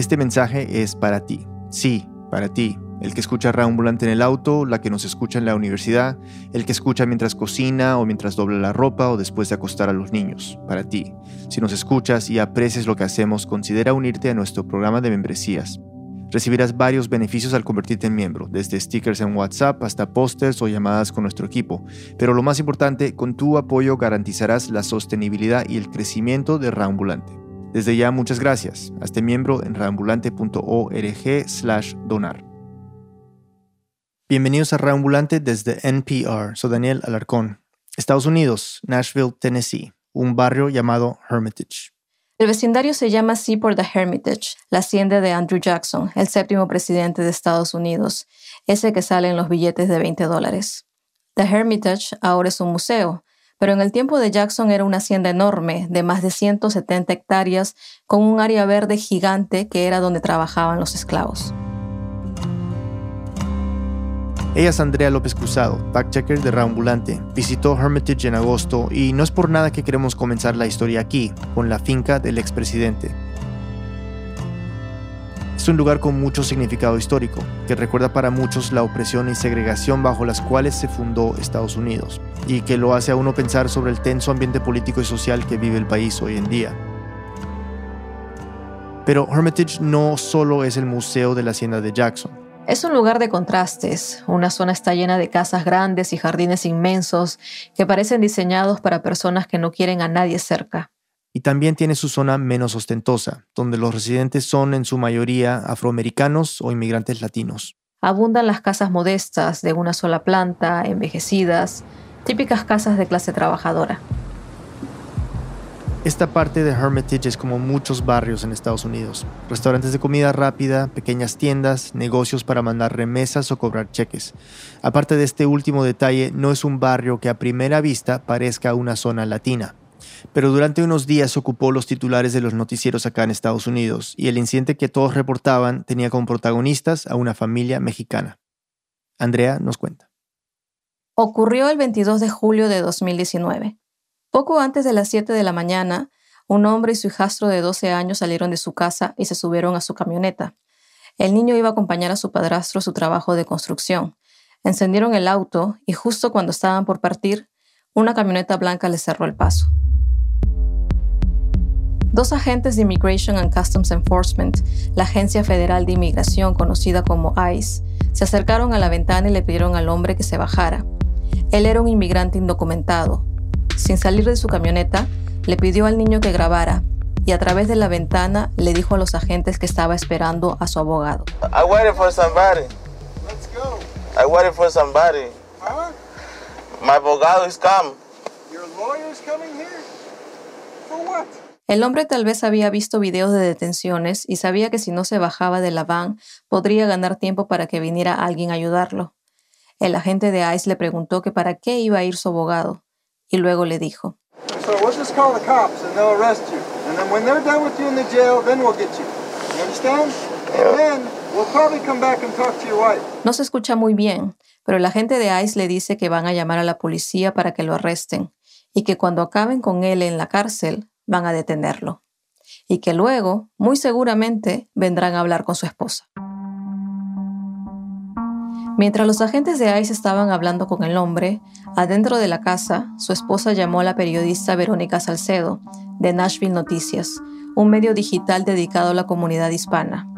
Este mensaje es para ti. Sí, para ti. El que escucha Raambulante en el auto, la que nos escucha en la universidad, el que escucha mientras cocina o mientras dobla la ropa o después de acostar a los niños. Para ti. Si nos escuchas y aprecias lo que hacemos, considera unirte a nuestro programa de membresías. Recibirás varios beneficios al convertirte en miembro, desde stickers en WhatsApp hasta pósters o llamadas con nuestro equipo. Pero lo más importante, con tu apoyo garantizarás la sostenibilidad y el crecimiento de Raambulante. Desde ya, muchas gracias. Hazte miembro en raambulante.org/donar. Bienvenidos a Raambulante desde NPR. Soy Daniel Alarcón. Estados Unidos, Nashville, Tennessee, un barrio llamado Hermitage. El vecindario se llama así por The Hermitage, la hacienda de Andrew Jackson, el séptimo presidente de Estados Unidos, ese que sale en los billetes de 20 dólares. The Hermitage ahora es un museo, pero en el tiempo de Jackson era una hacienda enorme, de más de 170 hectáreas, con un área verde gigante que era donde trabajaban los esclavos. Ella es Andrea López Cruzado, fact-checker de Raambulante. Visitó Hermitage en agosto y no es por nada que queremos comenzar la historia aquí, con la finca del expresidente. Es un lugar con mucho significado histórico, que recuerda para muchos la opresión y segregación bajo las cuales se fundó Estados Unidos, y que lo hace a uno pensar sobre el tenso ambiente político y social que vive el país hoy en día. Pero Hermitage no solo es el museo de la hacienda de Jackson. Es un lugar de contrastes. Una zona está llena de casas grandes y jardines inmensos que parecen diseñados para personas que no quieren a nadie cerca. Y también tiene su zona menos ostentosa, donde los residentes son en su mayoría afroamericanos o inmigrantes latinos. Abundan las casas modestas de una sola planta, envejecidas, típicas casas de clase trabajadora. Esta parte de Hermitage es como muchos barrios en Estados Unidos. Restaurantes de comida rápida, pequeñas tiendas, negocios para mandar remesas o cobrar cheques. Aparte de este último detalle, no es un barrio que a primera vista parezca una zona latina. Pero durante unos días ocupó los titulares de los noticieros acá en Estados Unidos y el incidente que todos reportaban tenía como protagonistas a una familia mexicana. Andrea nos cuenta. Ocurrió el 22 de julio de 2019. Poco antes de las 7 de la mañana, un hombre y su hijastro de 12 años salieron de su casa y se subieron a su camioneta. El niño iba a acompañar a su padrastro a su trabajo de construcción. Encendieron el auto y justo cuando estaban por partir, una camioneta blanca les cerró el paso. Dos agentes de Immigration and Customs Enforcement, la agencia federal de inmigración conocida como ICE, se acercaron a la ventana y le pidieron al hombre que se bajara. Él era un inmigrante indocumentado, sin salir de su camioneta, le pidió al niño que grabara y a través de la ventana le dijo a los agentes que estaba esperando a su abogado. I waited for somebody. Let's go. I waited for somebody. Huh? My abogado is come. Your lawyer is coming here? For what? El hombre tal vez había visto videos de detenciones y sabía que si no se bajaba de la van podría ganar tiempo para que viniera alguien a ayudarlo. El agente de ICE le preguntó que para qué iba a ir su abogado y luego le dijo. No se escucha muy bien, pero la gente de ICE le dice que van a llamar a la policía para que lo arresten y que cuando acaben con él en la cárcel van a detenerlo y que luego, muy seguramente, vendrán a hablar con su esposa. Mientras los agentes de ICE estaban hablando con el hombre, adentro de la casa, su esposa llamó a la periodista Verónica Salcedo, de Nashville Noticias, un medio digital dedicado a la comunidad hispana.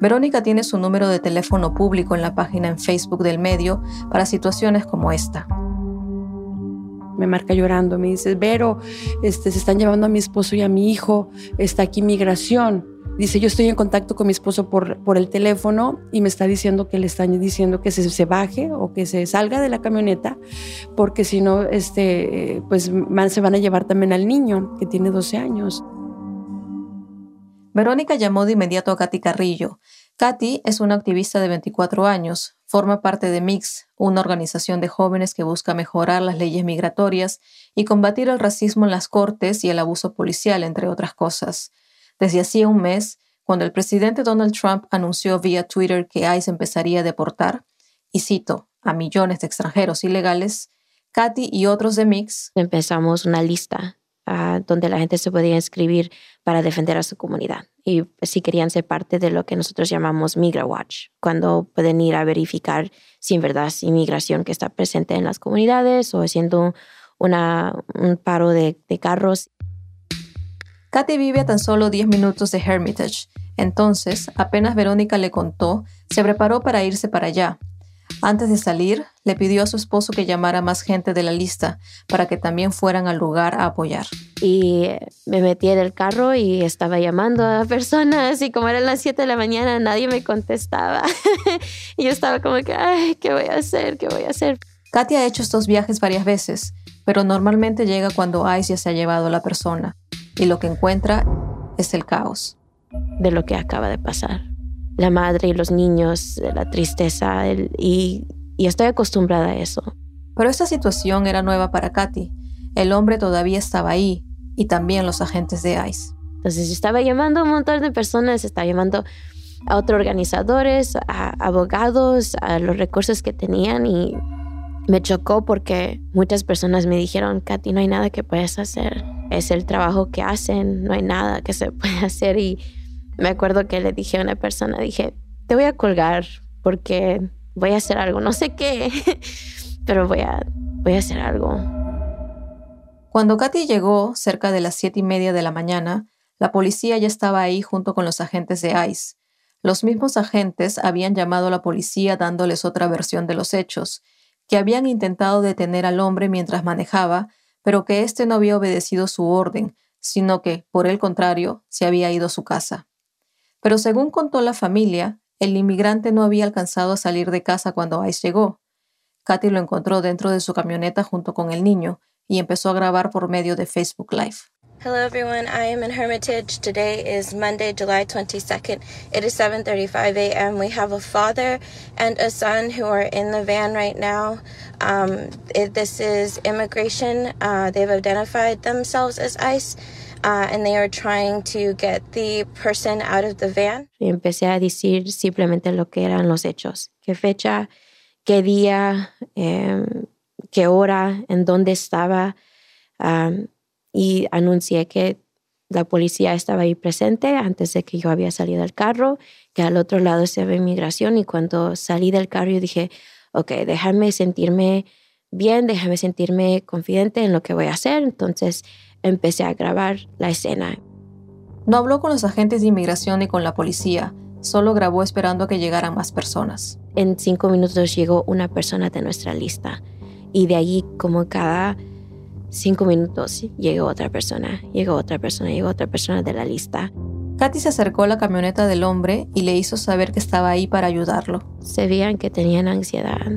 Verónica tiene su número de teléfono público en la página en Facebook del medio para situaciones como esta. Me marca llorando, me dice, Vero, este, se están llevando a mi esposo y a mi hijo, está aquí migración. Dice, yo estoy en contacto con mi esposo por, por el teléfono y me está diciendo que le están diciendo que se, se baje o que se salga de la camioneta, porque si no, este, pues se van a llevar también al niño, que tiene 12 años. Verónica llamó de inmediato a Katy Carrillo. Katy es una activista de 24 años, forma parte de MIX, una organización de jóvenes que busca mejorar las leyes migratorias y combatir el racismo en las cortes y el abuso policial, entre otras cosas. Desde hacía un mes, cuando el presidente Donald Trump anunció vía Twitter que ICE empezaría a deportar, y cito, a millones de extranjeros ilegales, Katy y otros de Mix empezamos una lista ah, donde la gente se podía inscribir para defender a su comunidad. Y si querían ser parte de lo que nosotros llamamos Migra Watch, cuando pueden ir a verificar si en verdad es inmigración que está presente en las comunidades o haciendo una, un paro de, de carros. Katy vive a tan solo 10 minutos de Hermitage. Entonces, apenas Verónica le contó, se preparó para irse para allá. Antes de salir, le pidió a su esposo que llamara más gente de la lista para que también fueran al lugar a apoyar. Y me metí en el carro y estaba llamando a personas y como eran las 7 de la mañana nadie me contestaba. y yo estaba como que, ay, ¿qué voy a hacer? ¿Qué voy a hacer? Katy ha hecho estos viajes varias veces, pero normalmente llega cuando ICE ya se ha llevado a la persona y lo que encuentra es el caos. De lo que acaba de pasar la madre y los niños, la tristeza, y, y estoy acostumbrada a eso. Pero esta situación era nueva para Katy. El hombre todavía estaba ahí y también los agentes de ICE. Entonces estaba llamando a un montón de personas, estaba llamando a otros organizadores, a abogados, a los recursos que tenían y me chocó porque muchas personas me dijeron, Katy, no hay nada que puedas hacer. Es el trabajo que hacen, no hay nada que se puede hacer y me acuerdo que le dije a una persona, dije, te voy a colgar porque voy a hacer algo, no sé qué, pero voy a, voy a hacer algo. Cuando Katy llegó, cerca de las siete y media de la mañana, la policía ya estaba ahí junto con los agentes de ICE. Los mismos agentes habían llamado a la policía dándoles otra versión de los hechos, que habían intentado detener al hombre mientras manejaba, pero que éste no había obedecido su orden, sino que, por el contrario, se había ido a su casa. Pero según contó la familia, el inmigrante no había alcanzado a salir de casa cuando Ice llegó. Katy lo encontró dentro de su camioneta junto con el niño y empezó a grabar por medio de Facebook Live. Hello everyone, I am in Hermitage. Today is Monday, July 22nd. It is 7:35 a.m. We have a father and a son who are in the van right now. Um, this is immigration. Uh, they've identified themselves as ICE. Uh, and they are trying to get the person out of the van. Y empecé a decir simplemente lo que eran los hechos, qué fecha, qué día, eh, qué hora, en dónde estaba, um, y anuncié que la policía estaba ahí presente antes de que yo había salido del carro, que al otro lado ve inmigración. Y cuando salí del carro yo dije, ok, déjame sentirme bien, déjame sentirme confidente en lo que voy a hacer. Entonces empecé a grabar la escena. No habló con los agentes de inmigración ni con la policía, solo grabó esperando a que llegaran más personas. En cinco minutos llegó una persona de nuestra lista y de allí como cada cinco minutos llegó otra persona, llegó otra persona, llegó otra persona de la lista. Katy se acercó a la camioneta del hombre y le hizo saber que estaba ahí para ayudarlo. Se veían que tenían ansiedad.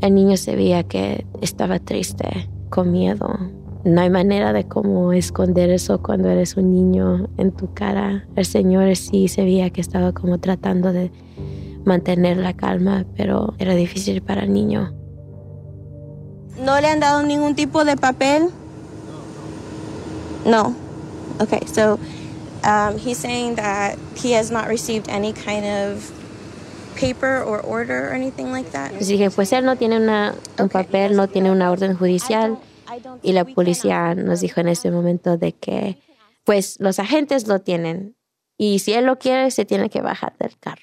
El niño se veía que estaba triste, con miedo, no hay manera de cómo esconder eso cuando eres un niño en tu cara. El Señor sí se veía que estaba como tratando de mantener la calma, pero era difícil para el niño. ¿No le han dado ningún tipo de papel? No. Okay, so um, he's saying that he has not received any kind of paper or order or anything like that. Pues él no tiene una, un papel, no tiene una orden judicial. Y la policía nos dijo en ese momento de que, pues los agentes lo tienen y si él lo quiere, se tiene que bajar del carro.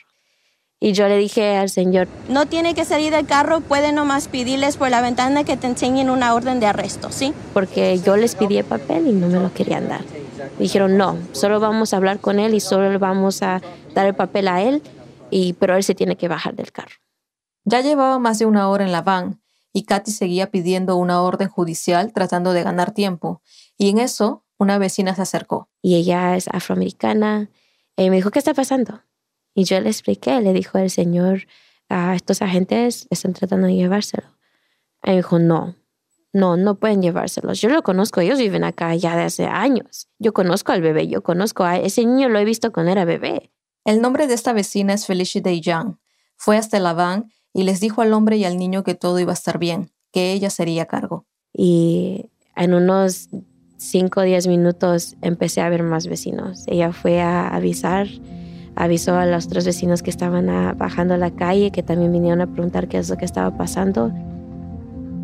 Y yo le dije al señor, no tiene que salir del carro, puede nomás pedirles por la ventana que te enseñen una orden de arresto, ¿sí? Porque yo les pedí el papel y no me lo querían dar. Dijeron, no, solo vamos a hablar con él y solo le vamos a dar el papel a él, y, pero él se tiene que bajar del carro. Ya llevaba más de una hora en la van y Katy seguía pidiendo una orden judicial tratando de ganar tiempo. Y en eso, una vecina se acercó. Y ella es afroamericana. Y me dijo, ¿qué está pasando? Y yo le expliqué, le dijo el señor, a estos agentes están tratando de llevárselo. Y me dijo, no, no, no pueden llevárselos. Yo lo conozco, ellos viven acá ya de hace años. Yo conozco al bebé, yo conozco a ese niño, lo he visto cuando era bebé. El nombre de esta vecina es Felicity Young. Fue hasta la van y les dijo al hombre y al niño que todo iba a estar bien, que ella sería cargo. Y en unos 5 o 10 minutos empecé a ver más vecinos. Ella fue a avisar, avisó a los otros vecinos que estaban bajando a la calle, que también vinieron a preguntar qué es lo que estaba pasando.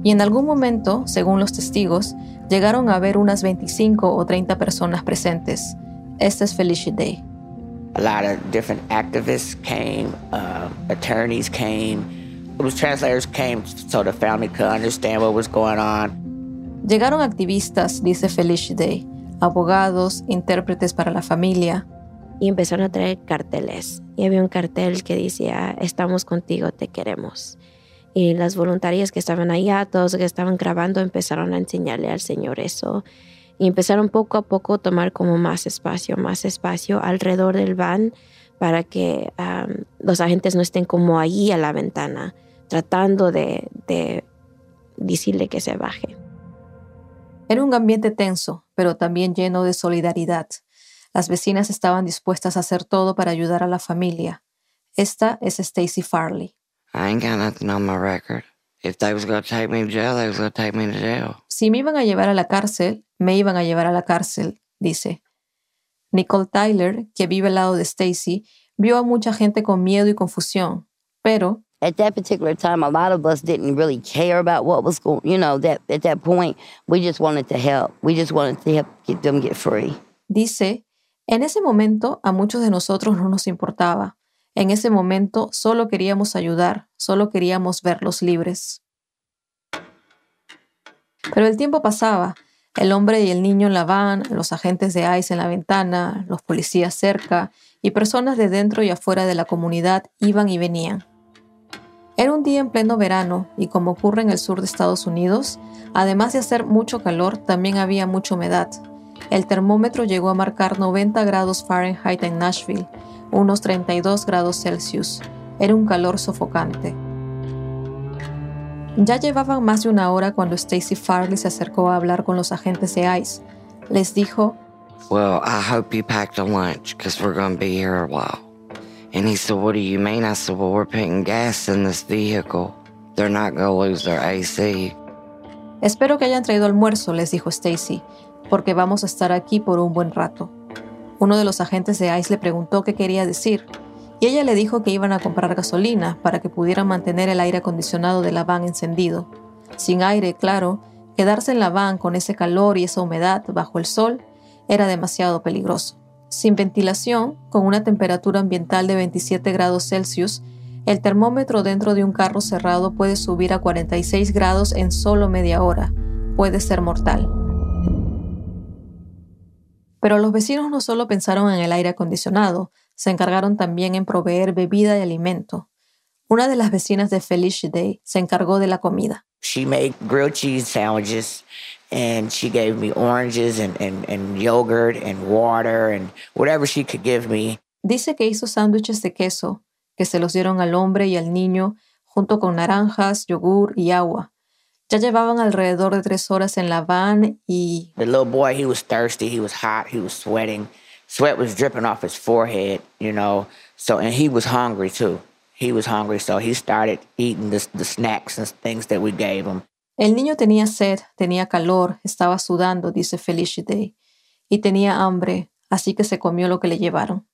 Y en algún momento, según los testigos, llegaron a haber unas 25 o 30 personas presentes. Este es Felicia Day. A lot of different activists came, uh, attorneys came, was translators came so the family could understand what was going on. Llegaron activistas, dice Felicia Day, abogados, intérpretes para la familia. Y empezaron a traer carteles. Y había un cartel que decía, estamos contigo, te queremos. Y las voluntarias que estaban allá, todos que estaban grabando, empezaron a enseñarle al Señor eso. Y empezaron poco a poco a tomar como más espacio, más espacio alrededor del van para que los agentes no estén como ahí a la ventana, tratando de, de decirle que se baje. Era un ambiente tenso, pero también lleno de solidaridad. Las vecinas estaban dispuestas a hacer todo para ayudar a la familia. Esta es Stacy Farley. Si me iban a llevar a la cárcel, me iban a llevar a la cárcel, dice. Nicole Tyler, que vive al lado de Stacy, vio a mucha gente con miedo y confusión, pero at that particular time, a lot of us didn't really care about what was going. You know, that at that point, we just wanted to help. We just wanted to help get them get free. Dice, en ese momento a muchos de nosotros no nos importaba. En ese momento solo queríamos ayudar, solo queríamos verlos libres. Pero el tiempo pasaba. El hombre y el niño en la van, los agentes de ICE en la ventana, los policías cerca y personas de dentro y afuera de la comunidad iban y venían. Era un día en pleno verano y como ocurre en el sur de Estados Unidos, además de hacer mucho calor, también había mucha humedad. El termómetro llegó a marcar 90 grados Fahrenheit en Nashville unos 32 grados Celsius. Era un calor sofocante. Ya llevaban más de una hora cuando Stacy Farley se acercó a hablar con los agentes de ICE. Les dijo, Well, I hope you packed a lunch because we're going to be here a while. And he said, What do you mean? I said, Well, we're putting gas in this vehicle. They're not going to lose their AC. Espero que hayan traído almuerzo, les dijo Stacy, porque vamos a estar aquí por un buen rato. Uno de los agentes de ICE le preguntó qué quería decir, y ella le dijo que iban a comprar gasolina para que pudieran mantener el aire acondicionado de la van encendido. Sin aire, claro, quedarse en la van con ese calor y esa humedad bajo el sol era demasiado peligroso. Sin ventilación, con una temperatura ambiental de 27 grados Celsius, el termómetro dentro de un carro cerrado puede subir a 46 grados en solo media hora. Puede ser mortal. Pero los vecinos no solo pensaron en el aire acondicionado, se encargaron también en proveer bebida y alimento. Una de las vecinas de Felicia Day se encargó de la comida. She made grilled cheese sandwiches and she gave me oranges and, and, and yogurt and water and whatever she could give me. Dice que hizo sándwiches de queso, que se los dieron al hombre y al niño, junto con naranjas, yogur y agua. Ya llevaban alrededor de tres horas en la van y... The little boy, he was thirsty, he was hot, he was sweating. Sweat was dripping off his forehead, you know. So, and he was hungry too. He was hungry, so he started eating the, the snacks and things that we gave him. El niño tenía sed, tenía calor, estaba sudando, dice Felicia Day, y tenía hambre, así que se comió lo que le llevaron.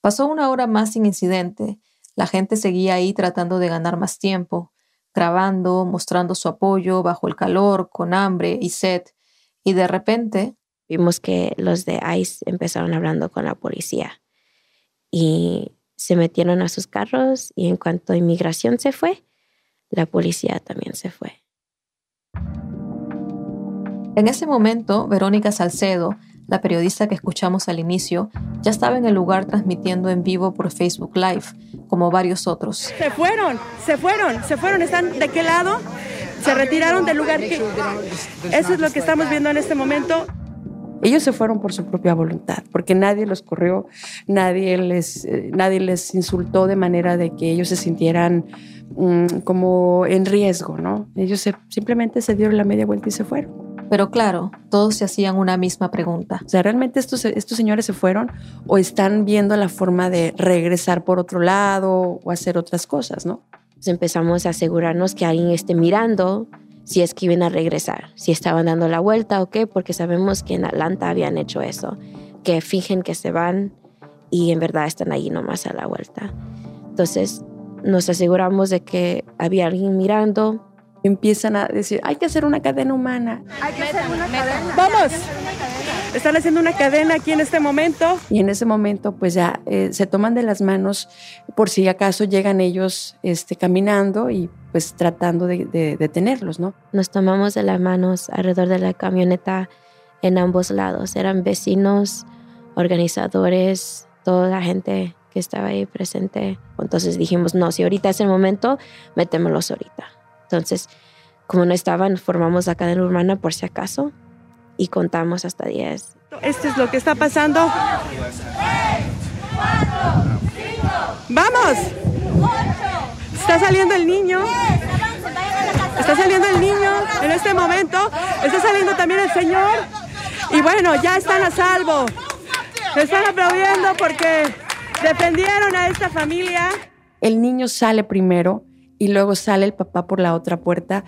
Pasó una hora más sin incidente. La gente seguía ahí tratando de ganar más tiempo grabando, mostrando su apoyo bajo el calor, con hambre y sed. Y de repente... Vimos que los de ICE empezaron hablando con la policía y se metieron a sus carros y en cuanto inmigración se fue, la policía también se fue. En ese momento, Verónica Salcedo, la periodista que escuchamos al inicio, ya estaba en el lugar transmitiendo en vivo por Facebook Live, como varios otros. Se fueron, se fueron, se fueron. ¿Están de qué lado? Se retiraron del lugar que... Eso es lo que estamos viendo en este momento. Ellos se fueron por su propia voluntad, porque nadie los corrió, nadie les, eh, nadie les insultó de manera de que ellos se sintieran como en riesgo, ¿no? Ellos simplemente se dieron la media vuelta y se fueron. Pero claro, todos se hacían una misma pregunta. O sea, ¿realmente estos, estos señores se fueron o están viendo la forma de regresar por otro lado o hacer otras cosas, no? Pues empezamos a asegurarnos que alguien esté mirando si es que iban a regresar, si estaban dando la vuelta o qué, porque sabemos que en Atlanta habían hecho eso, que fingen que se van y en verdad están ahí nomás a la vuelta. Entonces nos aseguramos de que había alguien mirando Empiezan a decir, hay que hacer una cadena humana. Hay que hacer una cadena. ¡Vamos! Están haciendo una cadena aquí en este momento. Y en ese momento, pues ya eh, se toman de las manos por si acaso llegan ellos este, caminando y pues tratando de detenerlos, ¿no? Nos tomamos de las manos alrededor de la camioneta en ambos lados. Eran vecinos, organizadores, toda la gente que estaba ahí presente. Entonces dijimos, no, si ahorita es el momento, metémoslos ahorita. Entonces, como no estaban, formamos la cadena urbana por si acaso y contamos hasta 10. Esto es lo que está pasando. ¡Vamos! Está saliendo el niño. Está saliendo el niño en este momento. Está saliendo también el Señor. Y bueno, ya están a salvo. están aplaudiendo porque defendieron a esta familia. El niño sale primero y luego sale el papá por la otra puerta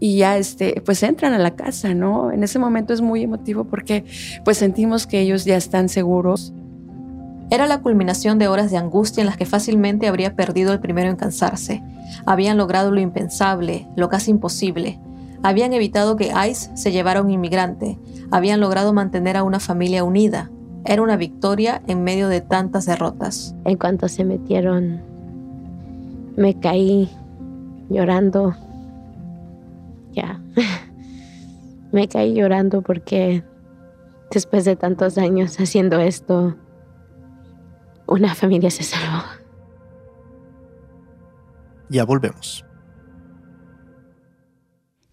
y ya este, pues entran a la casa, ¿no? En ese momento es muy emotivo porque pues sentimos que ellos ya están seguros. Era la culminación de horas de angustia en las que fácilmente habría perdido el primero en cansarse. Habían logrado lo impensable, lo casi imposible. Habían evitado que ICE se llevara a un inmigrante. Habían logrado mantener a una familia unida. Era una victoria en medio de tantas derrotas. En cuanto se metieron, me caí llorando ya. Me caí llorando porque después de tantos años haciendo esto, una familia se salvó. Ya volvemos.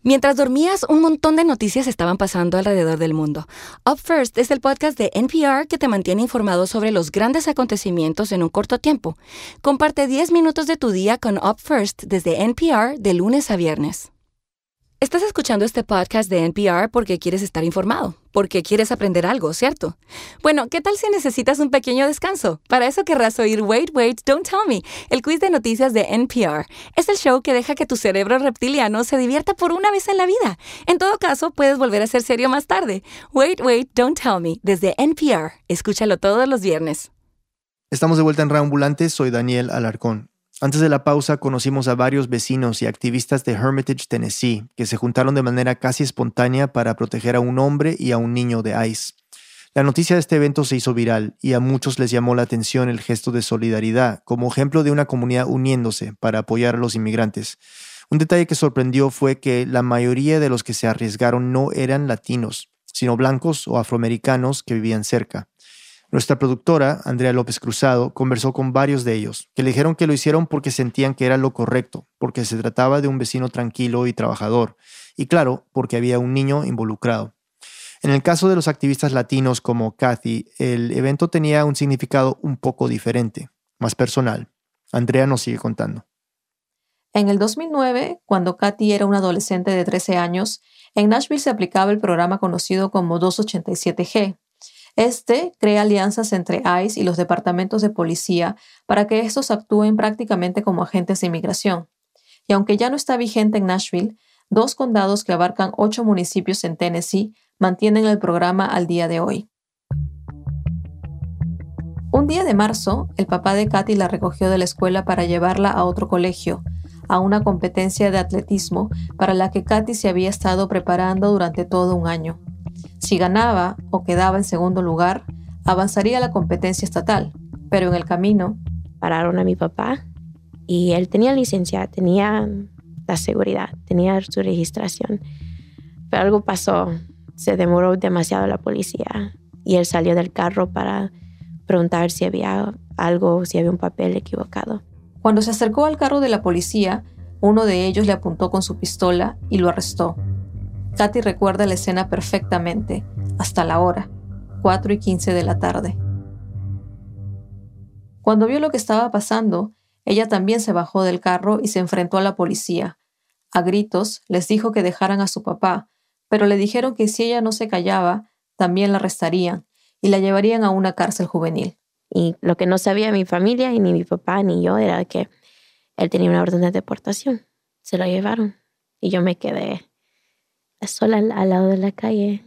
Mientras dormías, un montón de noticias estaban pasando alrededor del mundo. Up First es el podcast de NPR que te mantiene informado sobre los grandes acontecimientos en un corto tiempo. Comparte 10 minutos de tu día con Up First desde NPR de lunes a viernes. Estás escuchando este podcast de NPR porque quieres estar informado, porque quieres aprender algo, ¿cierto? Bueno, ¿qué tal si necesitas un pequeño descanso? Para eso querrás oír Wait, Wait, Don't Tell Me, el quiz de noticias de NPR. Es el show que deja que tu cerebro reptiliano se divierta por una vez en la vida. En todo caso, puedes volver a ser serio más tarde. Wait, Wait, Don't Tell Me, desde NPR. Escúchalo todos los viernes. Estamos de vuelta en Reambulante, soy Daniel Alarcón. Antes de la pausa conocimos a varios vecinos y activistas de Hermitage, Tennessee, que se juntaron de manera casi espontánea para proteger a un hombre y a un niño de ICE. La noticia de este evento se hizo viral y a muchos les llamó la atención el gesto de solidaridad como ejemplo de una comunidad uniéndose para apoyar a los inmigrantes. Un detalle que sorprendió fue que la mayoría de los que se arriesgaron no eran latinos, sino blancos o afroamericanos que vivían cerca. Nuestra productora, Andrea López Cruzado, conversó con varios de ellos, que le dijeron que lo hicieron porque sentían que era lo correcto, porque se trataba de un vecino tranquilo y trabajador, y claro, porque había un niño involucrado. En el caso de los activistas latinos como Kathy, el evento tenía un significado un poco diferente, más personal. Andrea nos sigue contando. En el 2009, cuando Kathy era una adolescente de 13 años, en Nashville se aplicaba el programa conocido como 287G, este crea alianzas entre ICE y los departamentos de policía para que estos actúen prácticamente como agentes de inmigración. Y aunque ya no está vigente en Nashville, dos condados que abarcan ocho municipios en Tennessee mantienen el programa al día de hoy. Un día de marzo, el papá de Katy la recogió de la escuela para llevarla a otro colegio, a una competencia de atletismo para la que Katy se había estado preparando durante todo un año. Si ganaba o quedaba en segundo lugar, avanzaría a la competencia estatal, pero en el camino... Pararon a mi papá y él tenía licencia, tenía la seguridad, tenía su registración. Pero algo pasó, se demoró demasiado la policía y él salió del carro para preguntar si había algo, si había un papel equivocado. Cuando se acercó al carro de la policía, uno de ellos le apuntó con su pistola y lo arrestó. Katy recuerda la escena perfectamente, hasta la hora, 4 y 15 de la tarde. Cuando vio lo que estaba pasando, ella también se bajó del carro y se enfrentó a la policía. A gritos les dijo que dejaran a su papá, pero le dijeron que si ella no se callaba, también la arrestarían y la llevarían a una cárcel juvenil. Y lo que no sabía mi familia, y ni mi papá, ni yo, era que él tenía una orden de deportación. Se lo llevaron y yo me quedé sola al, lado de la calle.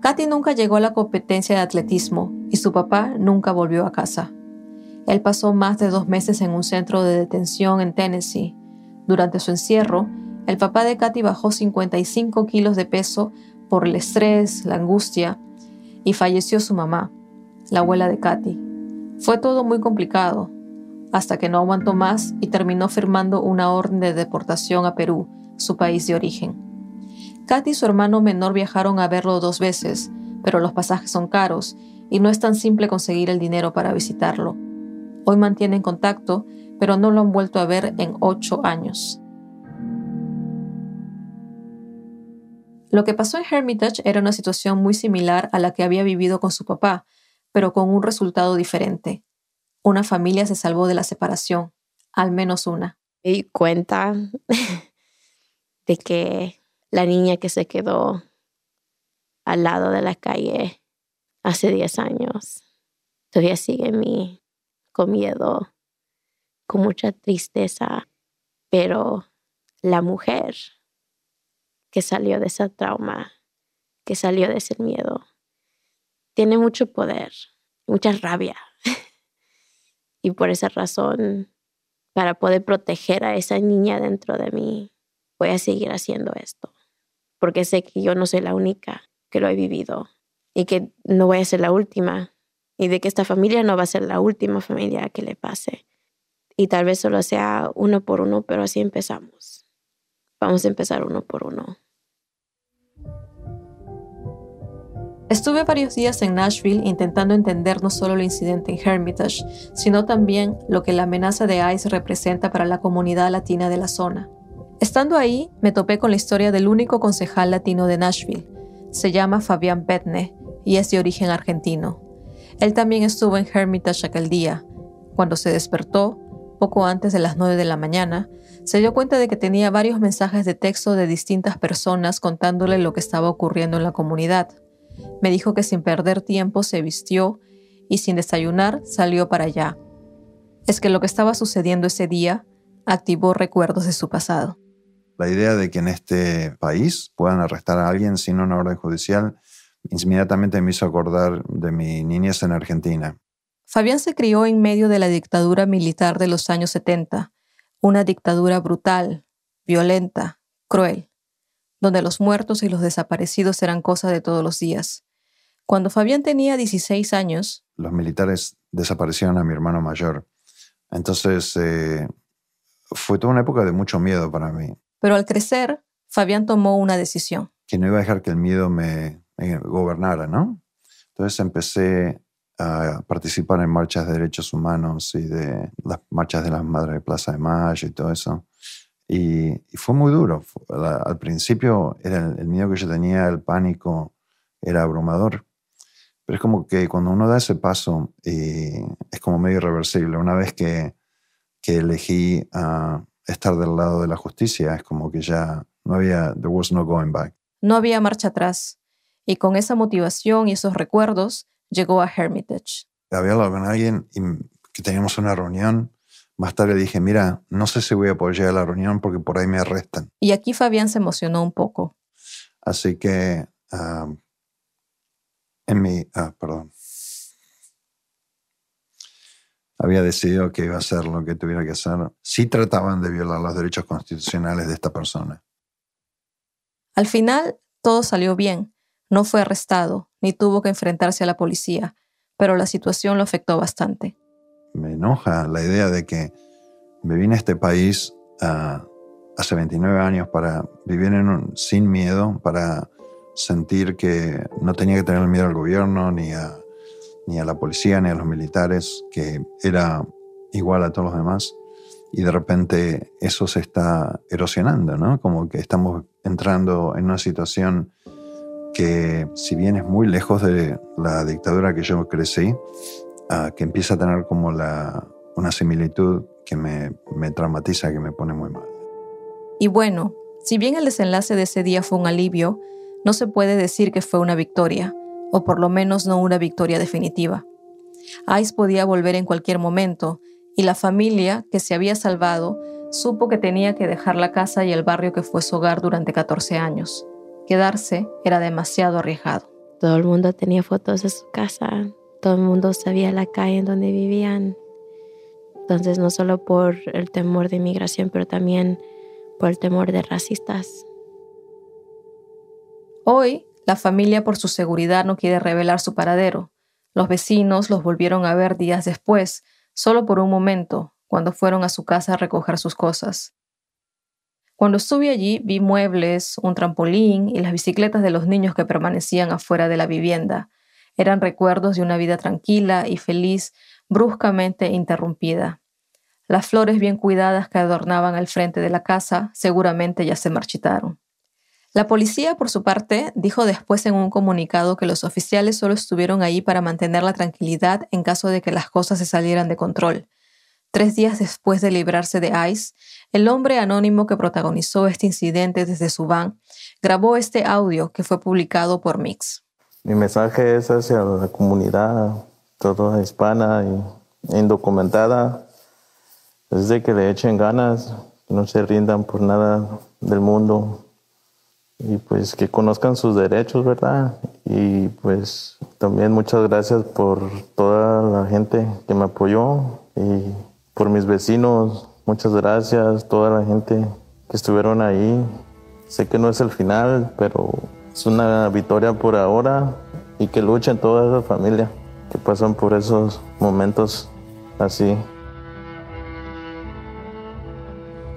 Katy nunca llegó a la competencia de atletismo y su papá nunca volvió a casa. Él pasó más de dos meses en un centro de detención en Tennessee. Durante su encierro, el papá de Katy bajó 55 kilos de peso por el estrés, la angustia, y falleció su mamá, la abuela de Katy. Fue todo muy complicado, hasta que no aguantó más y terminó firmando una orden de deportación a Perú, su país de origen. Katy y su hermano menor viajaron a verlo dos veces, pero los pasajes son caros y no es tan simple conseguir el dinero para visitarlo. Hoy mantienen contacto, pero no lo han vuelto a ver en ocho años. Lo que pasó en Hermitage era una situación muy similar a la que había vivido con su papá, pero con un resultado diferente. Una familia se salvó de la separación, al menos una. Di cuenta de que la niña que se quedó al lado de la calle hace 10 años todavía sigue en mí con miedo, con mucha tristeza, pero la mujer que salió de ese trauma, que salió de ese miedo. Tiene mucho poder, mucha rabia. y por esa razón, para poder proteger a esa niña dentro de mí, voy a seguir haciendo esto. Porque sé que yo no soy la única que lo he vivido y que no voy a ser la última y de que esta familia no va a ser la última familia que le pase. Y tal vez solo sea uno por uno, pero así empezamos. Vamos a empezar uno por uno. Estuve varios días en Nashville intentando entender no solo el incidente en Hermitage, sino también lo que la amenaza de ICE representa para la comunidad latina de la zona. Estando ahí, me topé con la historia del único concejal latino de Nashville. Se llama Fabián Petne y es de origen argentino. Él también estuvo en Hermitage aquel día. Cuando se despertó, poco antes de las 9 de la mañana, se dio cuenta de que tenía varios mensajes de texto de distintas personas contándole lo que estaba ocurriendo en la comunidad. Me dijo que sin perder tiempo se vistió y sin desayunar salió para allá. Es que lo que estaba sucediendo ese día activó recuerdos de su pasado. La idea de que en este país puedan arrestar a alguien sin una orden judicial inmediatamente me hizo acordar de mi niñez en Argentina. Fabián se crió en medio de la dictadura militar de los años 70, una dictadura brutal, violenta, cruel donde los muertos y los desaparecidos eran cosa de todos los días. Cuando Fabián tenía 16 años, los militares desaparecieron a mi hermano mayor. Entonces eh, fue toda una época de mucho miedo para mí. Pero al crecer, Fabián tomó una decisión. Que no iba a dejar que el miedo me, me gobernara, ¿no? Entonces empecé a participar en marchas de derechos humanos y de las marchas de las Madres de Plaza de Mayo y todo eso. Y, fue muy duro. Al principio era el, miedo que yo tenía, el pánico, era abrumador. Pero es como que cuando uno da ese paso, eh, es como medio irreversible. Una vez que, que elegí a estar del lado de la justicia, es como que ya no había, there was no going back. No había marcha atrás. Y con esa motivación y esos recuerdos, llegó a Hermitage. Había hablado con alguien y que teníamos una reunión más tarde dije, mira, no sé si voy a poder llegar a la reunión porque por ahí me arrestan. Y aquí Fabián se emocionó un poco. Así que, en mi, ah, perdón, había decidido que iba a hacer lo que tuviera que hacer. Sí trataban de violar los derechos constitucionales de esta persona. Al final, todo salió bien. No fue arrestado, ni tuvo que enfrentarse a la policía, pero la situación lo afectó bastante me enoja la idea de que me vine a este país ah, hace 29 años para vivir sin miedo, para sentir que no tenía que tener miedo al gobierno, ni a, ni a la policía, ni a los militares, que era igual a todos los demás. Y de repente eso se está erosionando, ¿no? Como que estamos entrando en una situación que, si bien es muy lejos de la dictadura que yo crecí, que empieza a tener como la, una similitud que me, me traumatiza, que me pone muy mal. Y bueno, si bien el desenlace de ese día fue un alivio, no se puede decir que fue una victoria, o por lo menos no una victoria definitiva. Ice podía volver en cualquier momento, y la familia, que se había salvado, supo que tenía que dejar la casa y el barrio que fue su hogar durante 14 años. Quedarse era demasiado arriesgado. Todo el mundo tenía fotos de su casa, todo el mundo sabía la calle en donde vivían. Entonces, no solo por el temor de inmigración, pero también por el temor de racistas. Hoy, la familia por su seguridad no quiere revelar su paradero. Los vecinos los volvieron a ver días después, solo por un momento, cuando fueron a su casa a recoger sus cosas. Cuando estuve allí vi muebles, un trampolín y las bicicletas de los niños que permanecían afuera de la vivienda. Eran recuerdos de una vida tranquila y feliz, bruscamente interrumpida. Las flores bien cuidadas que adornaban el frente de la casa seguramente ya se marchitaron. La policía, por su parte, dijo después en un comunicado que los oficiales solo estuvieron ahí para mantener la tranquilidad en caso de que las cosas se salieran de control. Tres días después de librarse de ICE, el hombre anónimo que protagonizó este incidente desde su van grabó este audio que fue publicado por Mix. Mi mensaje es hacia la comunidad, toda hispana e indocumentada, es que le echen ganas, no se rindan por nada del mundo y pues que conozcan sus derechos, ¿verdad? Y pues también muchas gracias por toda la gente que me apoyó y por mis vecinos, muchas gracias, toda la gente que estuvieron ahí. Sé que no es el final, pero es una victoria por ahora y que luchen toda esa familia que pasan por esos momentos así.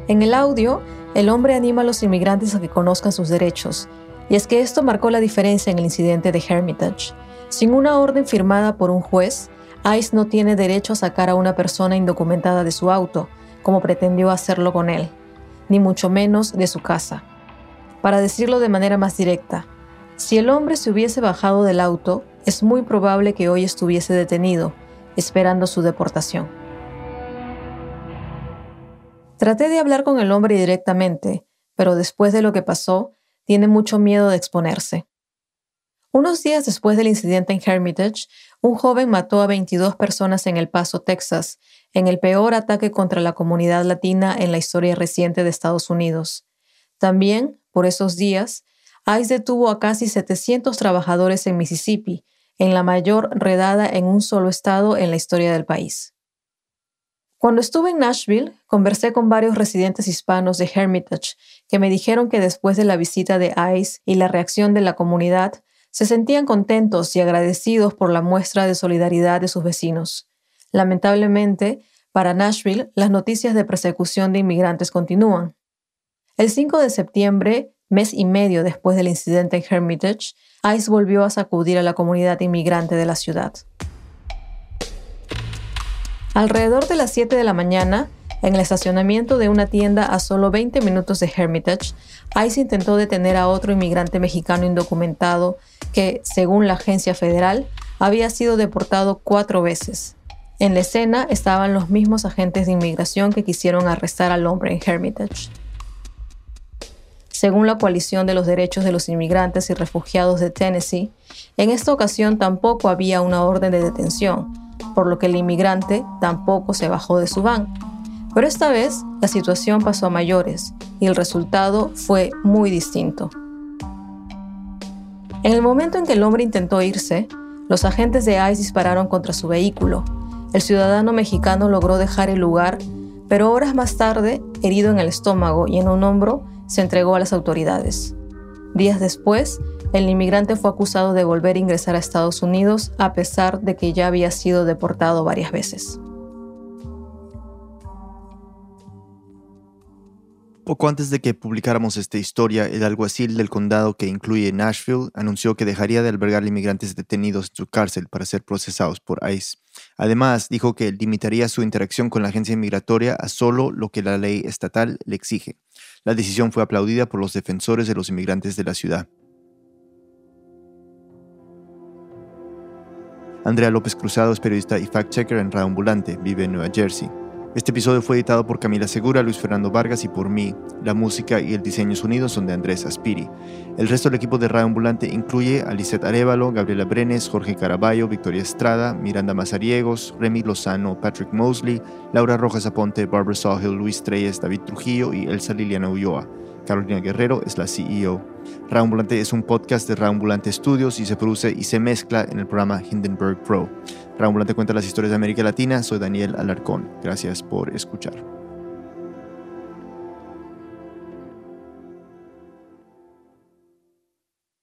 En el audio, el hombre anima a los inmigrantes a que conozcan sus derechos, y es que esto marcó la diferencia en el incidente de Hermitage. Sin una orden firmada por un juez, ICE no tiene derecho a sacar a una persona indocumentada de su auto, como pretendió hacerlo con él, ni mucho menos de su casa. Para decirlo de manera más directa, si el hombre se hubiese bajado del auto, es muy probable que hoy estuviese detenido, esperando su deportación. Traté de hablar con el hombre directamente, pero después de lo que pasó, tiene mucho miedo de exponerse. Unos días después del incidente en Hermitage, un joven mató a 22 personas en El Paso, Texas, en el peor ataque contra la comunidad latina en la historia reciente de Estados Unidos. También, por esos días, ICE detuvo a casi 700 trabajadores en Mississippi, en la mayor redada en un solo estado en la historia del país. Cuando estuve en Nashville, conversé con varios residentes hispanos de Hermitage que me dijeron que después de la visita de ICE y la reacción de la comunidad, se sentían contentos y agradecidos por la muestra de solidaridad de sus vecinos. Lamentablemente, para Nashville, las noticias de persecución de inmigrantes continúan. El 5 de septiembre, mes y medio después del incidente en Hermitage, ICE volvió a sacudir a la comunidad inmigrante de la ciudad. Alrededor de las 7 de la mañana, en el estacionamiento de una tienda a solo 20 minutos de Hermitage, ICE intentó detener a otro inmigrante mexicano indocumentado que, según la agencia federal, había sido deportado cuatro veces. En la escena estaban los mismos agentes de inmigración que quisieron arrestar al hombre en Hermitage. Según la Coalición de los Derechos de los Inmigrantes y Refugiados de Tennessee, en esta ocasión tampoco había una orden de detención, por lo que el inmigrante tampoco se bajó de su van. Pero esta vez la situación pasó a mayores y el resultado fue muy distinto. En el momento en que el hombre intentó irse, los agentes de ICE dispararon contra su vehículo. El ciudadano mexicano logró dejar el lugar, pero horas más tarde, herido en el estómago y en un hombro, se entregó a las autoridades. Días después, el inmigrante fue acusado de volver a ingresar a Estados Unidos a pesar de que ya había sido deportado varias veces. Poco antes de que publicáramos esta historia, el alguacil del condado que incluye Nashville anunció que dejaría de albergar inmigrantes detenidos en su cárcel para ser procesados por ICE. Además, dijo que limitaría su interacción con la agencia inmigratoria a solo lo que la ley estatal le exige. La decisión fue aplaudida por los defensores de los inmigrantes de la ciudad. Andrea López Cruzado es periodista y fact-checker en Radio Ambulante, vive en Nueva Jersey. Este episodio fue editado por Camila Segura, Luis Fernando Vargas y por mí. La música y el diseño sonido son de Andrés Aspiri. El resto del equipo de Radio Ambulante incluye a Lisette Arevalo, Gabriela Brenes, Jorge Caraballo, Victoria Estrada, Miranda Mazariegos, Remy Lozano, Patrick Mosley, Laura Rojas Aponte, Barbara Sawhill, Luis Treyes, David Trujillo y Elsa Liliana Ulloa. Carolina Guerrero es la CEO. Raambulante es un podcast de Raambulante Studios y se produce y se mezcla en el programa Hindenburg Pro. Raambulante cuenta las historias de América Latina. Soy Daniel Alarcón. Gracias por escuchar.